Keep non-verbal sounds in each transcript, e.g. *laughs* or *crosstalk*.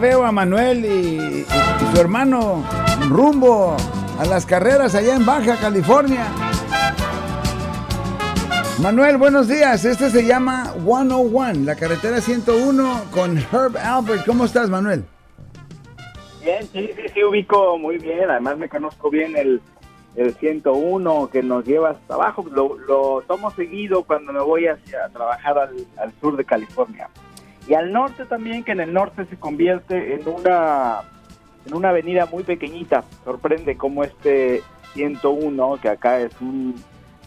veo a Manuel y, su hermano rumbo a las carreras allá en Baja California. Manuel, buenos días. Este se llama 101, la carretera 101 con Herb Albert. ¿Cómo estás, Manuel? Bien, sí, sí, sí, ubico muy bien. Además me conozco bien el, el 101 que nos lleva hasta abajo. Lo, tomo seguido cuando me voy hacia trabajar al, sur de California. Y al norte también, que en el norte se convierte en una, en una avenida muy pequeñita. Sorprende cómo este 101, que acá es un,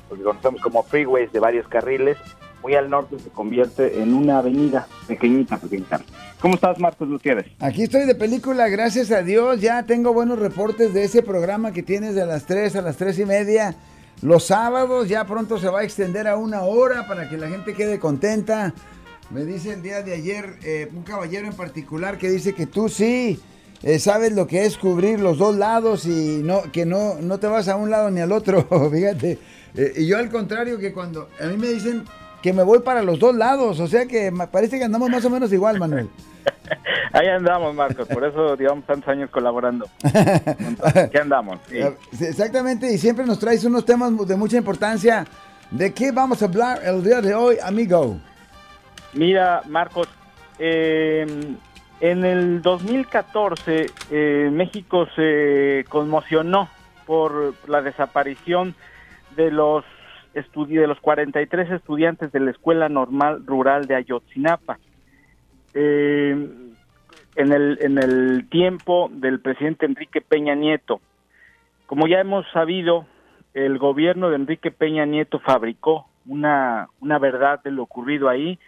lo que conocemos como freeways de varios carriles, muy al norte se convierte en una avenida pequeñita, pequeñita. ¿Cómo estás, Marcos Gutiérrez? Aquí estoy de película, gracias a Dios. Ya tengo buenos reportes de ese programa que tienes de las 3 a las 3 y media. Los sábados ya pronto se va a extender a una hora para que la gente quede contenta. Me dice el día de ayer eh, un caballero en particular que dice que tú sí eh, sabes lo que es cubrir los dos lados y no que no, no te vas a un lado ni al otro, *laughs* fíjate. Eh, y yo al contrario que cuando a mí me dicen que me voy para los dos lados, o sea que parece que andamos más o menos igual, Manuel. *laughs* Ahí andamos, Marcos, por eso llevamos tantos años colaborando. *laughs* ¿Qué andamos? Exactamente, y siempre nos traes unos temas de mucha importancia. ¿De qué vamos a hablar el día de hoy, amigo? Mira, Marcos, eh, en el 2014 eh, México se conmocionó por la desaparición de los de los 43 estudiantes de la Escuela Normal Rural de Ayotzinapa. Eh, en, el, en el tiempo del presidente Enrique Peña Nieto. Como ya hemos sabido, el gobierno de Enrique Peña Nieto fabricó una, una verdad de lo ocurrido ahí.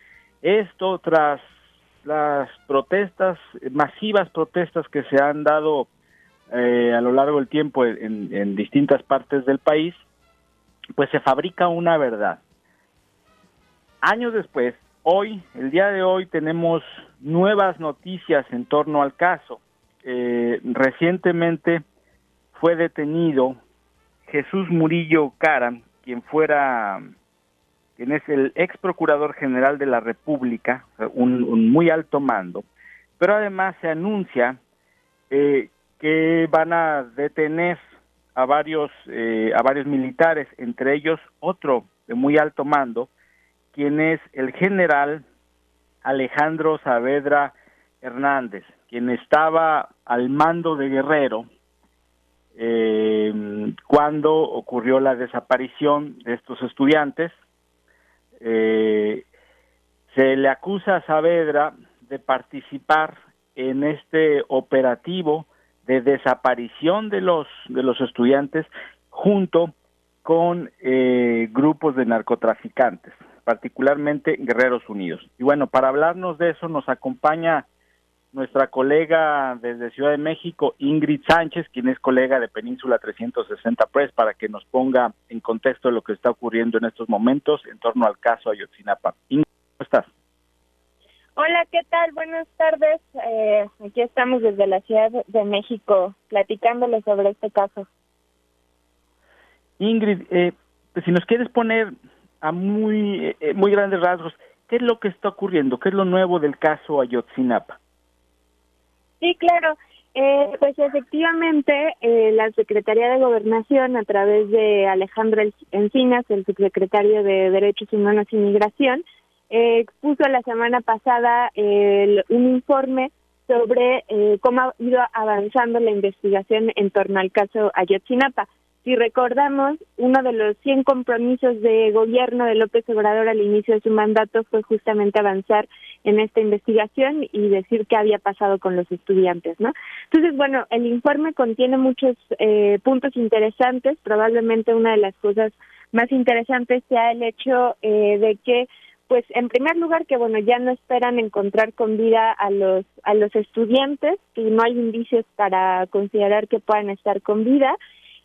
Esto tras las protestas, masivas protestas que se han dado eh, a lo largo del tiempo en, distintas partes del país, pues se fabrica una verdad. Años después, hoy, el día de hoy, tenemos nuevas noticias en torno al caso. Eh, recientemente fue detenido Jesús Murillo Cara, quien fuera, quien es el ex procurador general de la República, un, muy alto mando, pero además se anuncia eh, que van a detener a varios eh, a varios militares, entre ellos otro de muy alto mando, quien es el general Alejandro Saavedra Hernández, quien estaba al mando de Guerrero eh, cuando ocurrió la desaparición de estos estudiantes. Eh, se le acusa a Saavedra de participar en este operativo de desaparición de los de los estudiantes junto con eh, grupos de narcotraficantes, particularmente Guerreros Unidos. Y bueno, para hablarnos de eso nos acompaña nuestra colega desde Ciudad de México, Ingrid Sánchez, quien es colega de Península 360 Press, para que nos ponga en contexto lo que está ocurriendo en estos momentos en torno al caso Ayotzinapa. Ingrid, ¿cómo estás? Hola, ¿qué tal? Buenas tardes. Eh, aquí estamos desde la Ciudad de México platicándole sobre este caso. Ingrid, eh, si nos quieres poner a muy, eh, muy grandes rasgos, ¿qué es lo que está ocurriendo? ¿Qué es lo nuevo del caso Ayotzinapa? Sí, claro. pues efectivamente, la Secretaría de Gobernación, a través de Alejandro Encinas, el subsecretario de Derechos Humanos y Migración, eh, expuso la semana pasada un informe sobre eh, cómo ha ido avanzando la investigación en torno al caso Ayotzinapa. Si recordamos, uno de los 100 compromisos de gobierno de López Obrador al inicio de su mandato fue justamente avanzar en esta investigación y decir qué había pasado con los estudiantes, ¿no? Entonces, bueno, el informe contiene muchos eh, puntos interesantes. Probablemente una de las cosas más interesantes sea el hecho eh, de que pues en primer lugar que bueno ya no esperan encontrar con vida a los a los estudiantes y no hay indicios para considerar que puedan estar con vida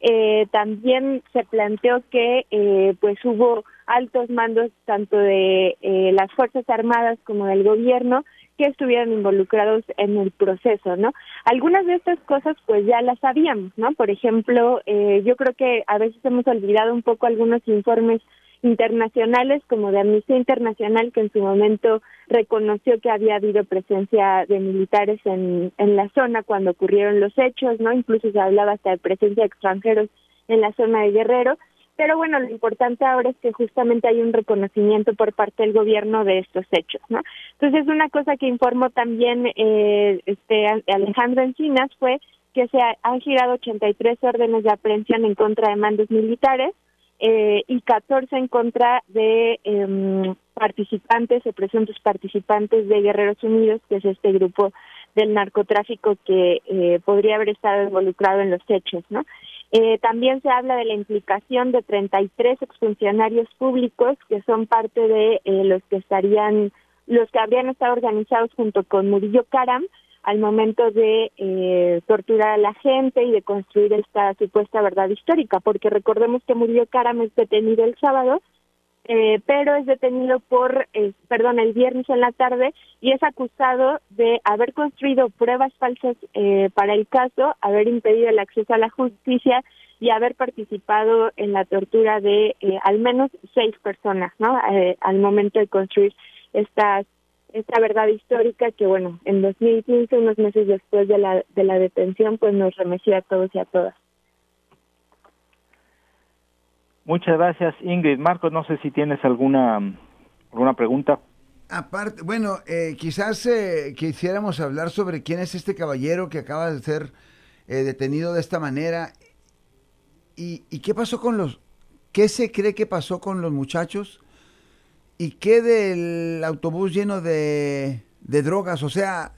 eh, también se planteó que eh, pues hubo altos mandos tanto de eh, las fuerzas armadas como del gobierno que estuvieron involucrados en el proceso, ¿no? Algunas de estas cosas pues ya las sabíamos, ¿no? Por ejemplo, yo creo que a veces hemos olvidado un poco algunos informes internacionales como de Amnistía Internacional que en su momento reconoció que había habido presencia de militares en, en la zona cuando ocurrieron los hechos, ¿no? Incluso se hablaba hasta de presencia de extranjeros en la zona de Guerrero. Pero bueno, lo importante ahora es que justamente hay un reconocimiento por parte del gobierno de estos hechos, ¿no? Entonces, una cosa que informó también eh, este Alejandro Encinas fue que se han girado 83 órdenes de aprehensión en contra de mandos militares, eh, y 14 en contra de eh, participantes o presuntos participantes de Guerreros Unidos, que es este grupo del narcotráfico que eh, podría haber estado involucrado en los hechos, ¿no? Eh, también se habla de la implicación de 33 exfuncionarios públicos que son parte de eh, los que estarían, los que habrían estado organizados junto con Murillo Karam al momento de eh, torturar a la gente y de construir esta supuesta verdad histórica, porque recordemos que murió Karam es detenido el sábado, eh, pero es detenido por, eh, perdón, el viernes en la tarde y es acusado de haber construido pruebas falsas eh, para el caso, haber impedido el acceso a la justicia y haber participado en la tortura de eh, al menos seis personas, ¿no? Al momento de construir estas esta verdad histórica que, bueno, en 2015, unos meses después de la, de la detención, pues nos remeció a todos y a todas. Muchas gracias, Ingrid. Marcos, no sé si tienes alguna, alguna pregunta. Aparte, bueno, eh, quizás eh, quisiéramos hablar sobre quién es este caballero que acaba de ser eh, detenido de esta manera y, y qué pasó con los, qué se cree que pasó con los muchachos ¿Y qué del autobús lleno de, drogas? O sea,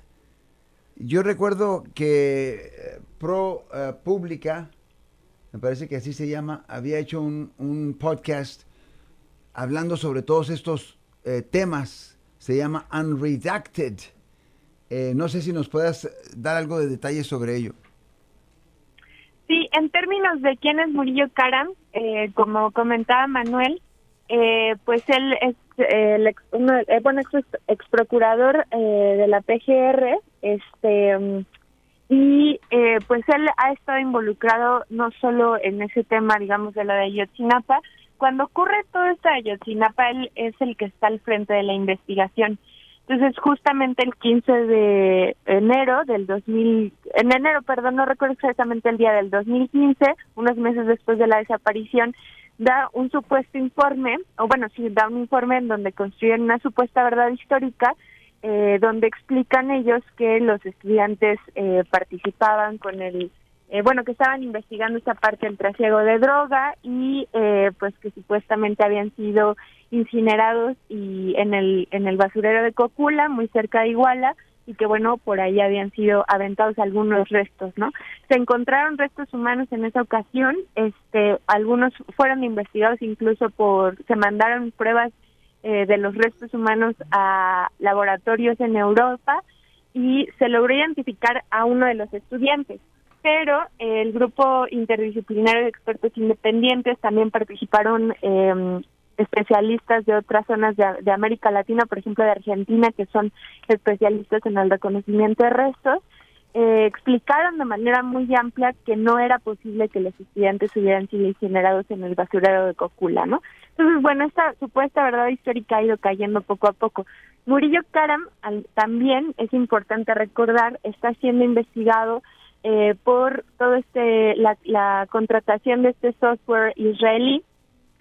yo recuerdo que eh, Pro uh, Pública, me parece que así se llama, había hecho un, un podcast hablando sobre todos estos eh, temas. Se llama Unredacted. Eh, no sé si nos puedas dar algo de detalle sobre ello. Sí, en términos de quién es Murillo Karam, eh, como comentaba Manuel, eh, pues él es el ex, eh, bueno, ex, procurador eh, de la PGR, este, y eh, pues él ha estado involucrado no solo en ese tema, digamos, de la de Ayotzinapa, cuando ocurre todo esto de Ayotzinapa, él es el que está al frente de la investigación. Entonces, justamente el 15 de enero del 2000, en enero, perdón, no recuerdo exactamente el día del 2015, unos meses después de la desaparición, da un supuesto informe, o bueno, sí, da un informe en donde construyen una supuesta verdad histórica, eh, donde explican ellos que los estudiantes eh, participaban con el, eh, bueno, que estaban investigando esa parte del trasiego de droga y eh, pues que supuestamente habían sido incinerados y en el en el basurero de Cocula, muy cerca de Iguala, y que bueno, por ahí habían sido aventados algunos restos, ¿no? Se encontraron restos humanos en esa ocasión, este, algunos fueron investigados incluso por, se mandaron pruebas eh, de los restos humanos a laboratorios en Europa y se logró identificar a uno de los estudiantes. Pero el grupo interdisciplinario de expertos independientes también participaron eh, especialistas de otras zonas de, América Latina, por ejemplo de Argentina, que son especialistas en el reconocimiento de restos, eh, explicaron de manera muy amplia que no era posible que los estudiantes hubieran sido incinerados en el basurero de Cocula, ¿no? Entonces, bueno, esta supuesta verdad histórica ha ido cayendo poco a poco. Murillo Karam también, es importante recordar, está siendo investigado eh, por todo este la, la contratación de este software israelí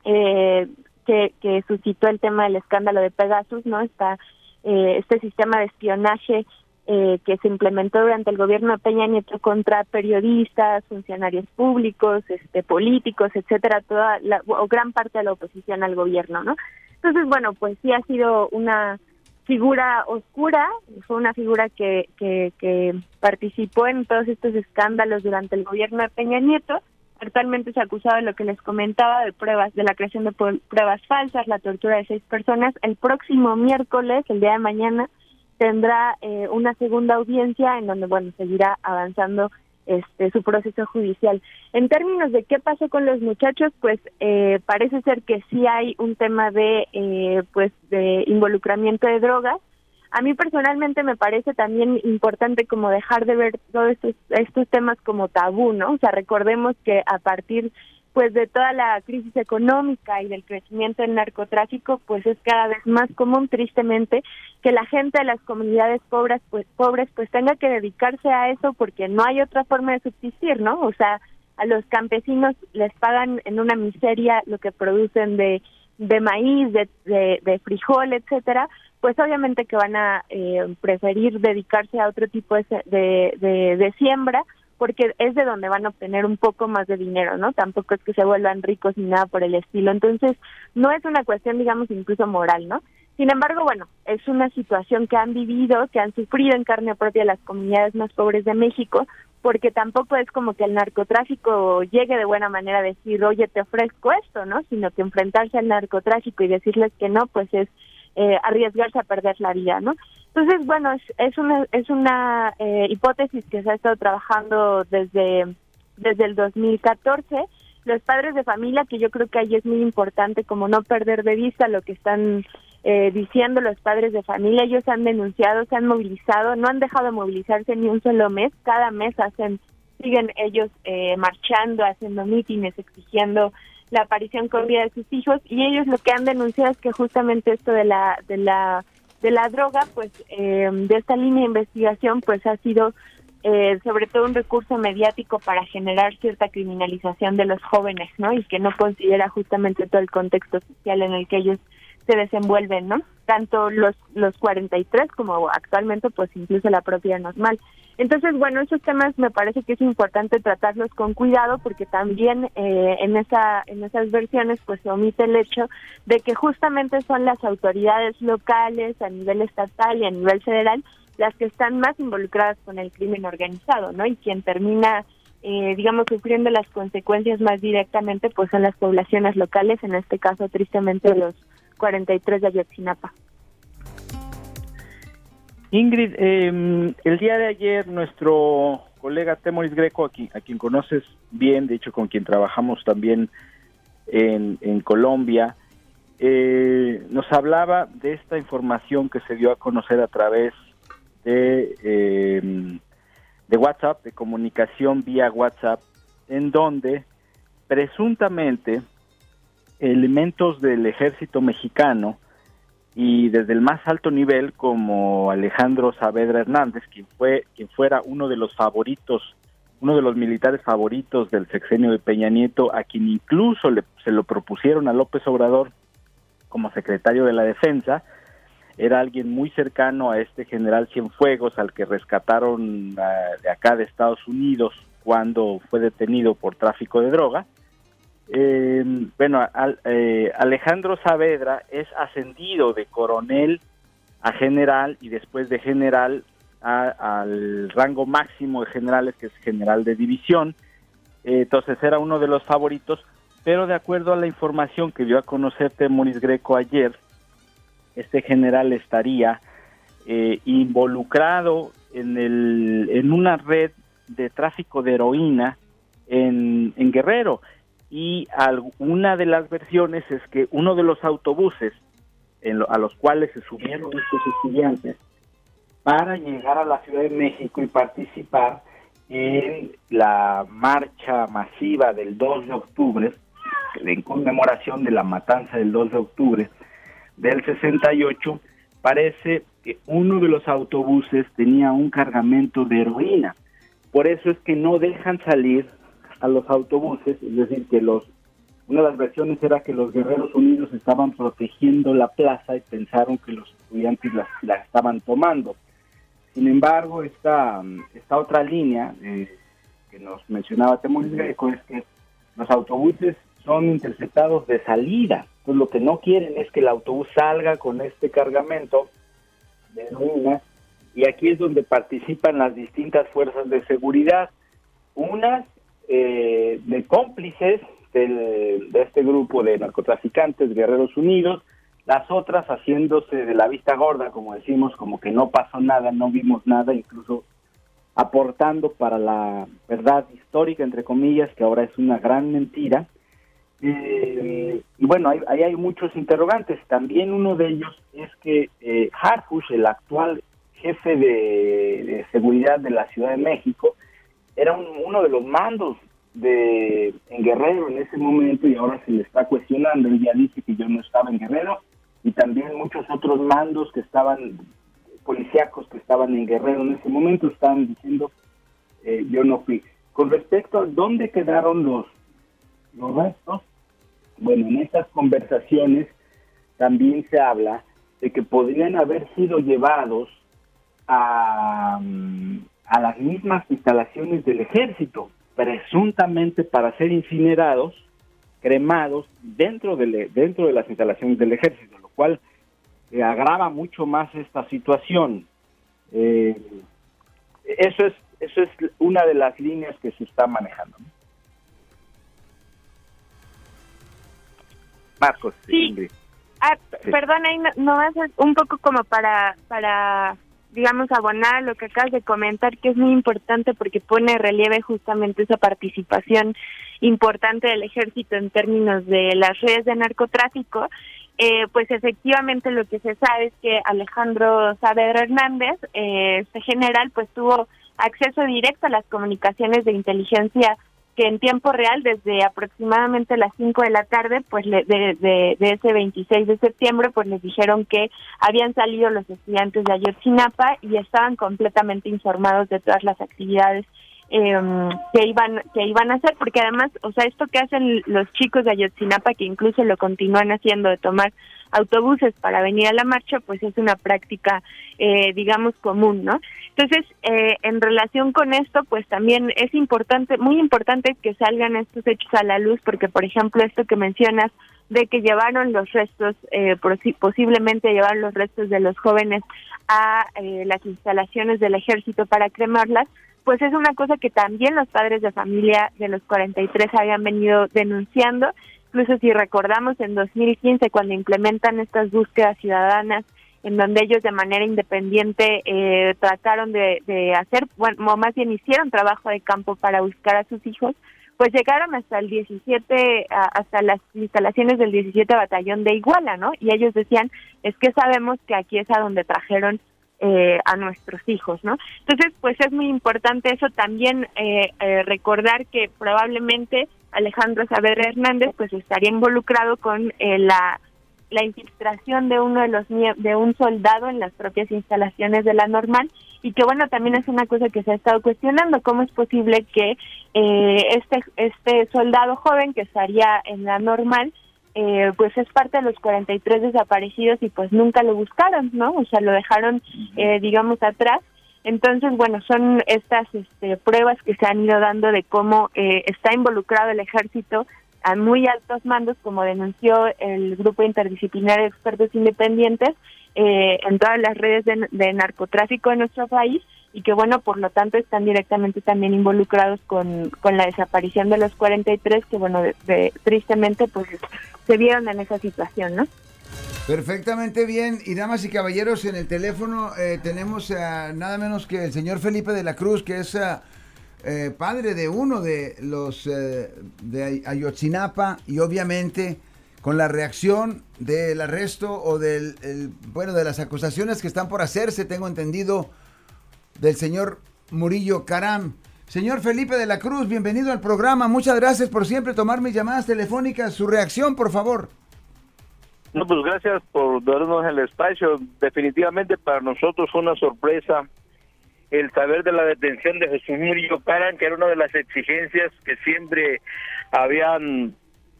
eh, que, que suscitó el tema del escándalo de Pegasus, ¿no? Está eh, este sistema de espionaje eh, que se implementó durante el gobierno de Peña Nieto contra periodistas, funcionarios públicos, este, políticos, etcétera, toda la, o gran parte de la oposición al gobierno, ¿no? Entonces, bueno, pues sí ha sido una figura oscura, fue una figura que, que, que participó en todos estos escándalos durante el gobierno de Peña Nieto Actualmente se ha acusado de lo que les comentaba de pruebas, de la creación de pruebas falsas, la tortura de seis personas. El próximo miércoles, el día de mañana, tendrá eh, una segunda audiencia en donde, bueno, seguirá avanzando este su proceso judicial. En términos de qué pasó con los muchachos, pues eh, parece ser que sí hay un tema de, eh, pues, de involucramiento de drogas a mí personalmente me parece también importante como dejar de ver todos estos, temas como tabú, ¿no? O sea, recordemos que a partir pues de toda la crisis económica y del crecimiento del narcotráfico, pues es cada vez más común, tristemente, que la gente de las comunidades pobres, pues pobres, pues tenga que dedicarse a eso porque no hay otra forma de subsistir, ¿no? O sea, a los campesinos les pagan en una miseria lo que producen de de maíz, de, de, frijol, etcétera, pues obviamente que van a eh, preferir dedicarse a otro tipo de, de, de, siembra porque es de donde van a obtener un poco más de dinero, ¿no? Tampoco es que se vuelvan ricos ni nada por el estilo. Entonces, no es una cuestión, digamos, incluso moral, ¿no? Sin embargo, bueno, es una situación que han vivido, que han sufrido en carne propia las comunidades más pobres de México, porque tampoco es como que el narcotráfico llegue de buena manera a decir, oye, te ofrezco esto, ¿no? Sino que enfrentarse al narcotráfico y decirles que no, pues es eh, arriesgarse a perder la vida, ¿no? Entonces, bueno, es, es una, es una eh, hipótesis que se ha estado trabajando desde, desde el 2014. Los padres de familia, que yo creo que ahí es muy importante como no perder de vista lo que están eh, diciendo los padres de familia, ellos han denunciado, se han movilizado, no han dejado de movilizarse ni un solo mes, cada mes hacen, siguen ellos eh, marchando, haciendo mítines, exigiendo la aparición con vida de sus hijos y ellos lo que han denunciado es que justamente esto de la de la de la droga, pues eh, de esta línea de investigación, pues ha sido eh, sobre todo un recurso mediático para generar cierta criminalización de los jóvenes, ¿no? Y que no considera justamente todo el contexto social en el que ellos se desenvuelven, ¿no? Tanto los los 43 como actualmente, pues incluso la propia normal. Entonces, bueno, esos temas me parece que es importante tratarlos con cuidado porque también eh, en esa en esas versiones pues se omite el hecho de que justamente son las autoridades locales a nivel estatal y a nivel federal las que están más involucradas con el crimen organizado, ¿no? Y quien termina eh, digamos, sufriendo las consecuencias más directamente, pues son las poblaciones locales, en este caso, tristemente, los 43 de Ayotzinapa. Ingrid, eh, el día de ayer nuestro colega Temoris Greco, a quien, a quien conoces bien, de hecho con quien trabajamos también en, Colombia, eh, nos hablaba de esta información que se dio a conocer a través de, de WhatsApp, de comunicación vía WhatsApp, en donde presuntamente elementos del ejército mexicano y desde el más alto nivel como Alejandro Saavedra Hernández, quien fue quien fuera uno de los favoritos, uno de los militares favoritos del sexenio de Peña Nieto, a quien incluso le, se lo propusieron a López Obrador como secretario de la Defensa, era alguien muy cercano a este general Cienfuegos, al que rescataron ah, de acá de Estados Unidos cuando fue detenido por tráfico de droga eh, bueno, eh, Alejandro Saavedra es ascendido de coronel a general y después de general al rango máximo de generales, que es general de división. Eh, entonces era uno de los favoritos, pero de acuerdo a la información que dio a conocer Temoris Greco ayer, este general estaría eh, involucrado en, el, en una red de tráfico de heroína en Guerrero y una de las versiones es que uno de los autobuses a los cuales se subieron estos estudiantes para llegar a la Ciudad de México y participar en la marcha masiva del 2 de octubre, en conmemoración de la matanza del 2 de octubre del 68, parece que uno de los autobuses tenía un cargamento de heroína. Por eso es que no dejan salir a los autobuses, es decir, que los una de las versiones era que los Guerreros Unidos estaban protegiendo la plaza y pensaron que los estudiantes la, estaban tomando. Sin embargo, esta, esta otra línea eh, que nos mencionaba Temuris Greco es que los autobuses son interceptados de salida. Entonces, lo que no quieren es que el autobús salga con este cargamento de heroína y aquí es donde participan las distintas fuerzas de seguridad. Unas eh, de cómplices de este grupo de narcotraficantes Guerreros Unidos, las otras haciéndose de la vista gorda, como decimos, como que no pasó nada, no vimos nada, incluso aportando para la verdad histórica, entre comillas, que ahora es una gran mentira. Eh, y bueno, ahí hay, muchos interrogantes. También uno de ellos es que eh, Harfush, el actual jefe de seguridad de la Ciudad de México, era uno de los mandos de en Guerrero en ese momento y ahora se le está cuestionando. Él ya dice que yo no estaba en Guerrero y también muchos otros mandos que estaban, policíacos que estaban en Guerrero en ese momento estaban diciendo eh, yo no fui. Con respecto a dónde quedaron los, los restos, bueno, en estas conversaciones también se habla de que podrían haber sido llevados a, a las mismas instalaciones del ejército, presuntamente para ser incinerados, cremados dentro de, dentro de las instalaciones del ejército, lo cual eh, agrava mucho más esta situación. Eh, eso es eso es una de las líneas que se está manejando. Marcos, sí. Ah, perdón, ahí no, ser un poco como para, para, digamos, abonar lo que acabas de comentar, que es muy importante porque pone relieve justamente esa participación importante del ejército en términos de las redes de narcotráfico. Eh, pues efectivamente lo que se sabe es que Alejandro Saavedra Hernández, eh, este general, pues tuvo acceso directo a las comunicaciones de inteligencia que en tiempo real, desde aproximadamente las 5 de la tarde, pues de, de, ese 26 de septiembre, pues les dijeron que habían salido los estudiantes de Ayotzinapa y estaban completamente informados de todas las actividades eh, que iban que iban a hacer porque además o sea esto que hacen los chicos de Ayotzinapa que incluso lo continúan haciendo de tomar autobuses para venir a la marcha pues es una práctica eh, digamos común no entonces eh, en relación con esto pues también es importante muy importante que salgan estos hechos a la luz porque por ejemplo esto que mencionas de que llevaron los restos, eh, posiblemente llevaron los restos de los jóvenes a eh, las instalaciones del ejército para cremarlas, pues es una cosa que también los padres de familia de los 43 habían venido denunciando. Incluso si recordamos en 2015 cuando implementan estas búsquedas ciudadanas en donde ellos de manera independiente eh, trataron de, de hacer, bueno, más bien hicieron trabajo de campo para buscar a sus hijos, pues llegaron hasta el 17, hasta las instalaciones del 17 Batallón de Iguala, ¿no? Y ellos decían, es que sabemos que aquí es a donde trajeron eh, a nuestros hijos, ¿no? Entonces, pues es muy importante eso también eh, eh, recordar que probablemente Alejandro Saavedra Hernández pues estaría involucrado con la la infiltración de uno de los de un soldado en las propias instalaciones de la normal y que bueno también es una cosa que se ha estado cuestionando cómo es posible que este este soldado joven que estaría en la normal eh, pues es parte de los 43 desaparecidos y pues nunca lo buscaron, ¿no? O sea, lo dejaron, eh, digamos, atrás. Entonces, bueno, son estas este, pruebas que se han ido dando de cómo eh, está involucrado el ejército a muy altos mandos, como denunció el grupo interdisciplinario de expertos independientes, en todas las redes de narcotráfico en nuestro país y que bueno, por lo tanto están directamente también involucrados con, con la desaparición de los 43 que bueno, de, tristemente pues se vieron en esa situación, ¿no? Perfectamente bien. Y damas y caballeros, en el teléfono eh, tenemos nada menos que el señor Felipe de la Cruz, que es eh, padre de uno de los eh, de Ayotzinapa y obviamente con la reacción del arresto o del bueno de las acusaciones que están por hacerse, tengo entendido del señor Murillo Caram. Señor Felipe de la Cruz, bienvenido al programa. Muchas gracias por siempre tomar mis llamadas telefónicas. Su reacción, por favor. No, pues gracias por darnos el espacio. Definitivamente para nosotros fue una sorpresa el saber de la detención de Jesús Murillo Caram, que era una de las exigencias que siempre habían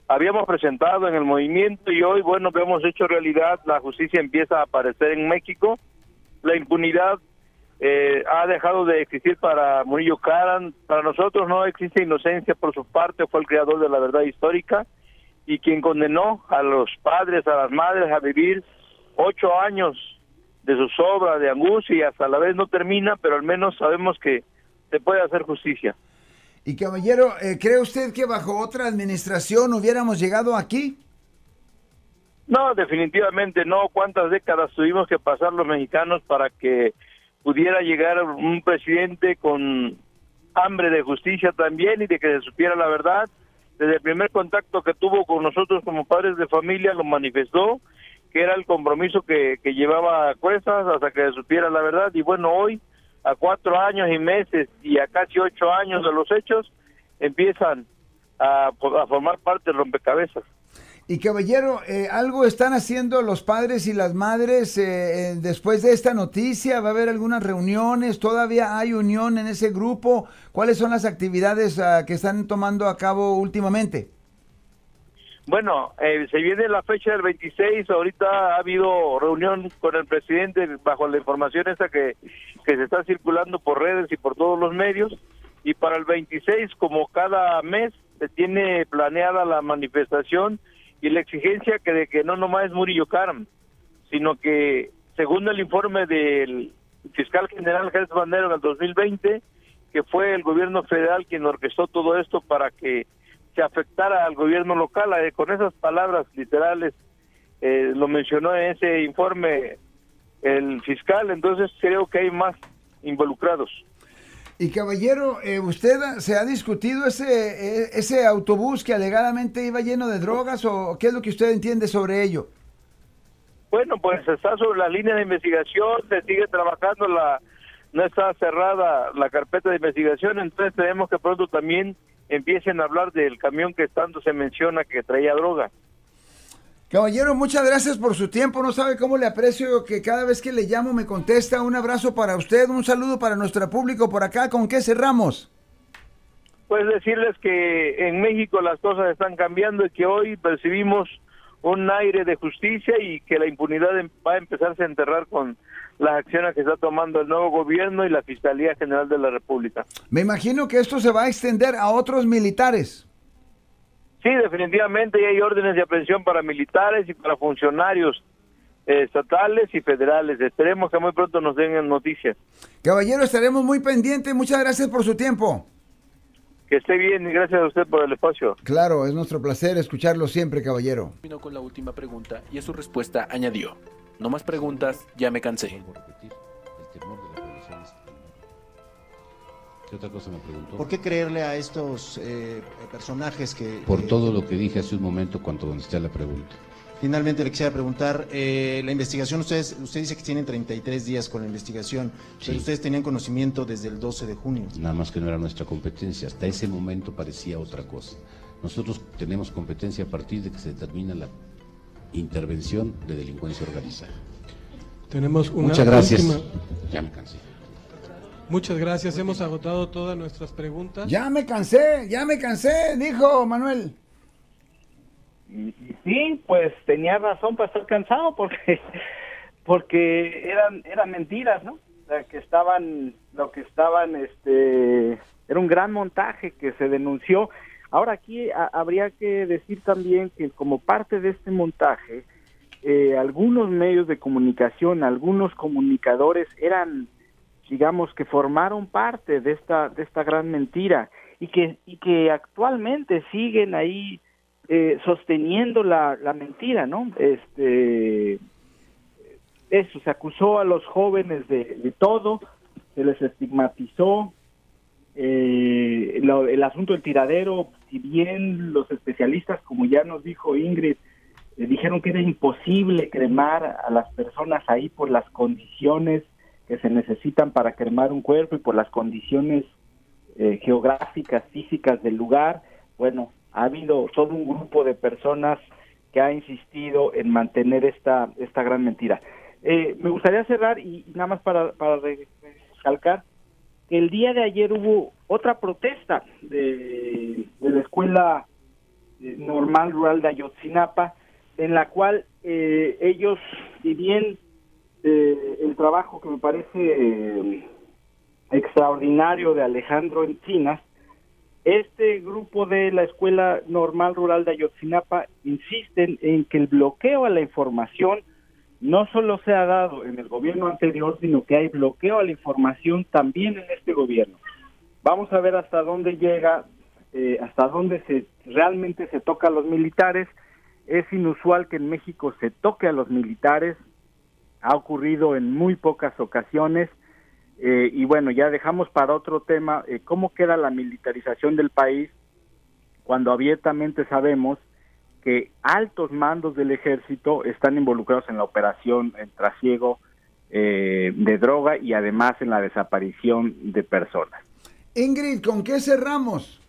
habíamos presentado en el movimiento y hoy, bueno, que hemos hecho realidad, la justicia empieza a aparecer en México. La impunidad eh, ha dejado de existir para Murillo Caran. Para nosotros no existe inocencia por su parte, fue el creador de la verdad histórica y quien condenó a los padres, a las madres a vivir ocho años de sus obras de angustia y hasta la vez no termina, pero al menos sabemos que se puede hacer justicia. Y caballero, eh, ¿cree usted que bajo otra administración hubiéramos llegado aquí? No, definitivamente no. ¿Cuántas décadas tuvimos que pasar los mexicanos para que pudiera llegar un presidente con hambre de justicia también y de que se supiera la verdad. Desde el primer contacto que tuvo con nosotros como padres de familia lo manifestó, que era el compromiso que, que llevaba a cuestas hasta que supiera la verdad. Y bueno, hoy, a cuatro años y meses y a casi ocho años de los hechos, empiezan a, formar parte del rompecabezas. Y caballero, eh, ¿algo están haciendo los padres y las madres eh, eh, después de esta noticia? ¿Va a haber algunas reuniones? ¿Todavía hay unión en ese grupo? ¿Cuáles son las actividades ah, que están tomando a cabo últimamente? Bueno, se viene la fecha del 26, ahorita ha habido reunión con el presidente bajo la información esa que, que se está circulando por redes y por todos los medios, y para el 26, como cada mes, se tiene planeada la manifestación y la exigencia que de que no nomás es Murillo Karam, sino que según el informe del fiscal general Jesús Bandero en el 2020, que fue el gobierno federal quien orquestó todo esto para que se afectara al gobierno local, eh, con esas palabras literales, eh, lo mencionó en ese informe el fiscal, entonces creo que hay más involucrados. Y caballero, eh, ¿usted se ha discutido ese, eh, ese autobús que alegadamente iba lleno de drogas o qué es lo que usted entiende sobre ello? Bueno, pues está sobre la línea de investigación, se sigue trabajando, la no está cerrada la carpeta de investigación, entonces tenemos que pronto también empiecen a hablar del camión que tanto se menciona que traía droga. Caballero, muchas gracias por su tiempo. No sabe cómo le aprecio que cada vez que le llamo me contesta. Un abrazo para usted, un saludo para nuestro público por acá. ¿Con qué cerramos? Pues decirles que en México las cosas están cambiando y que hoy percibimos un aire de justicia y que la impunidad em, va a empezarse a enterrar con las acciones que está tomando el nuevo gobierno y la Fiscalía General de la República. Me imagino que esto se va a extender a otros militares. Sí, definitivamente hay órdenes de aprehensión para militares y para funcionarios eh, estatales y federales. Esperemos que muy pronto nos den noticias. Caballero, estaremos muy pendientes. Muchas gracias por su tiempo. Que esté bien y gracias a usted por el espacio. Claro, es nuestro placer escucharlo siempre, caballero. Vino con la última pregunta y a su respuesta añadió, no más preguntas, ya me cansé. Otra cosa me preguntó? ¿Por qué creerle a estos eh, personajes que... Por todo lo que dije hace un momento cuando contesté la pregunta. Finalmente le quisiera preguntar, eh, la investigación, ustedes, usted dice que tienen 33 días con la investigación, pero ustedes tenían conocimiento desde el 12 de junio. Nada más que no era nuestra competencia, hasta ese momento parecía otra cosa. Nosotros tenemos competencia a partir de que se determina la intervención de delincuencia organizada. Tenemos una Muchas gracias. Ya me cansé. Muchas gracias, hemos agotado todas nuestras preguntas. Ya me cansé, ya me cansé, dijo Manuel. Sí, pues tenía razón para estar cansado porque porque eran eran mentiras, ¿no? O que estaban lo que estaban este era un gran montaje que se denunció. Ahora aquí habría que decir también que como parte de este montaje eh, algunos medios de comunicación, algunos comunicadores eran digamos que formaron parte de esta de esta gran mentira y que y que actualmente siguen ahí eh, sosteniendo la, la mentira no este eso se acusó a los jóvenes de, todo se les estigmatizó eh, el asunto del tiradero si bien los especialistas como ya nos dijo Ingrid eh, dijeron que era imposible cremar a las personas ahí por las condiciones que se necesitan para cremar un cuerpo y por las condiciones eh, geográficas, físicas del lugar, bueno, ha habido todo un grupo de personas que ha insistido en mantener esta, esta gran mentira. Eh, me gustaría cerrar y, nada más para, para recalcar que el día de ayer hubo otra protesta de, de la escuela eh, normal rural de Ayotzinapa, en la cual ellos, si bien eh, el trabajo que me parece eh, extraordinario de Alejandro Encinas. Este grupo de la Escuela Normal Rural de Ayotzinapa insisten en que el bloqueo a la información no solo se ha dado en el gobierno anterior, sino que hay bloqueo a la información también en este gobierno. Vamos a ver hasta dónde llega, eh, hasta dónde se realmente se toca a los militares. Es inusual que en México se toque a los militares, ha ocurrido en muy pocas ocasiones eh, y bueno, ya dejamos para otro tema eh, cómo queda la militarización del país cuando abiertamente sabemos que altos mandos del ejército están involucrados en la operación en trasiego eh, de droga y además en la desaparición de personas. Ingrid, ¿con qué cerramos?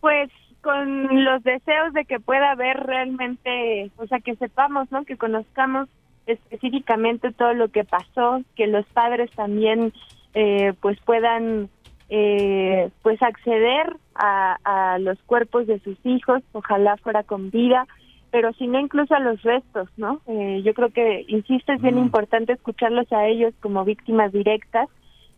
Pues con los deseos de que pueda haber realmente, o sea, que sepamos, ¿no? Que conozcamos específicamente todo lo que pasó, que los padres también eh, pues puedan eh, pues acceder a, a, los cuerpos de sus hijos, ojalá fuera con vida, pero si no incluso a los restos, ¿no? Eh, yo creo que, insisto, es bien mm. importante escucharlos a ellos como víctimas directas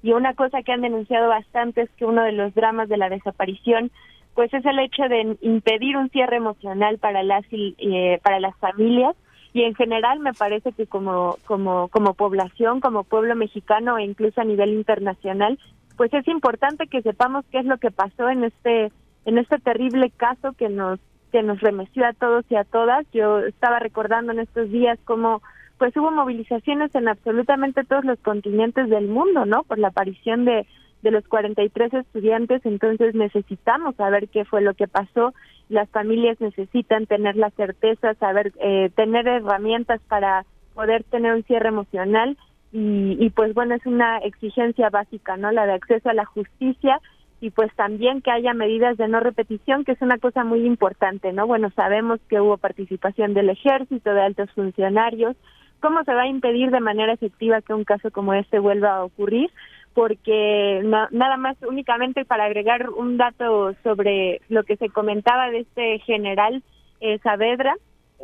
y una cosa que han denunciado bastante es que uno de los dramas de la desaparición pues es el hecho de impedir un cierre emocional para las eh, para las familias. Y en general me parece que como como como población como pueblo mexicano e incluso a nivel internacional pues es importante que sepamos qué es lo que pasó en este en este terrible caso que nos que nos remeció a todos y a todas. Yo estaba recordando en estos días cómo pues hubo movilizaciones en absolutamente todos los continentes del mundo no por la aparición de de los 43 estudiantes, entonces necesitamos saber qué fue lo que pasó. Las familias necesitan tener la certeza, saber, eh, tener herramientas para poder tener un cierre emocional y, y pues bueno, es una exigencia básica, ¿no? La de acceso a la justicia y pues también que haya medidas de no repetición, que es una cosa muy importante, ¿no? Bueno, sabemos que hubo participación del ejército, de altos funcionarios, ¿cómo se va a impedir de manera efectiva que un caso como este vuelva a ocurrir? Porque nada más únicamente para agregar un dato sobre lo que se comentaba de este general eh, Saavedra,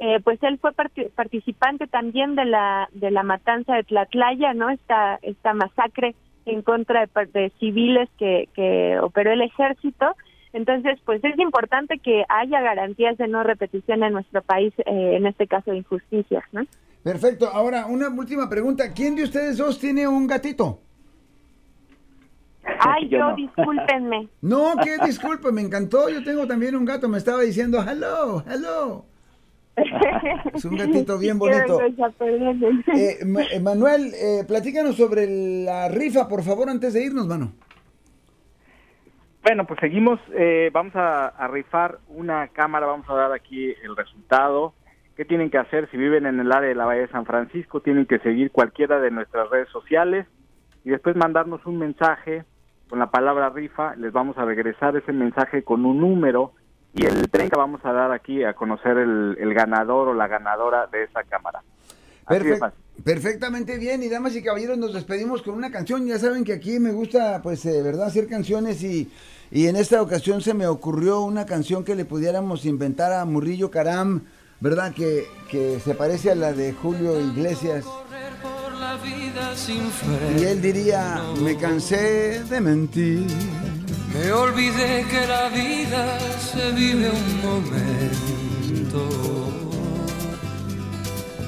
eh, pues él fue participante también de la de la matanza de Tlatlaya, ¿no? Esta esta masacre en contra de, civiles que, que operó el ejército. Entonces, pues es importante que haya garantías de no repetición en nuestro país, eh, en este caso de injusticias, ¿no? Perfecto. Ahora, una última pregunta. ¿Quién de ustedes dos tiene un gatito? Ay, yo, discúlpenme. *laughs* No, qué disculpe, me encantó. Yo tengo también un gato, me estaba diciendo hello, hello. *laughs* Es un gatito bien bonito. Eh, eh, Manuel, eh, platícanos sobre la rifa, por favor, antes de irnos, mano. Bueno, pues seguimos. Eh, vamos a, a, rifar una cámara. Vamos a dar aquí el resultado. ¿Qué tienen que hacer si viven en el área de la Bahía de San Francisco? Tienen que seguir cualquiera de nuestras redes sociales y después mandarnos un mensaje con la palabra rifa, les vamos a regresar ese mensaje con un número y el 30 vamos a dar aquí a conocer el, ganador o la ganadora de esa cámara. perfectamente bien y damas y caballeros nos despedimos con una canción. Ya saben que aquí me gusta pues eh, verdad hacer canciones y, y en esta ocasión se me ocurrió una canción que le pudiéramos inventar a Murillo Caram, verdad que, que se parece a la de Julio Iglesias. Y él diría, me cansé de mentir. Me olvidé que la vida se vive un momento.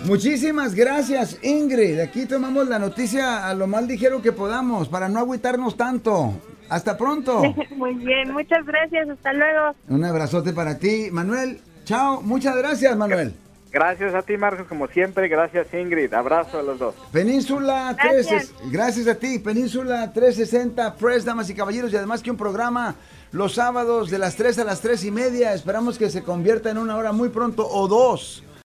Muchísimas gracias, Ingrid. Aquí tomamos la noticia a lo más ligero que podamos para no agüitarnos tanto. Hasta pronto. *laughs* Muy bien, muchas gracias. Hasta luego. Un abrazote para ti, Manuel. Chao, muchas gracias, Manuel. Gracias a ti, Marcos, como siempre. Gracias, Ingrid. Abrazo a los dos. Península 3, gracias a ti. Península 360 Press, damas y caballeros. Y además que un programa los sábados de las 3 a las 3 y media. Esperamos que se convierta en una hora muy pronto o dos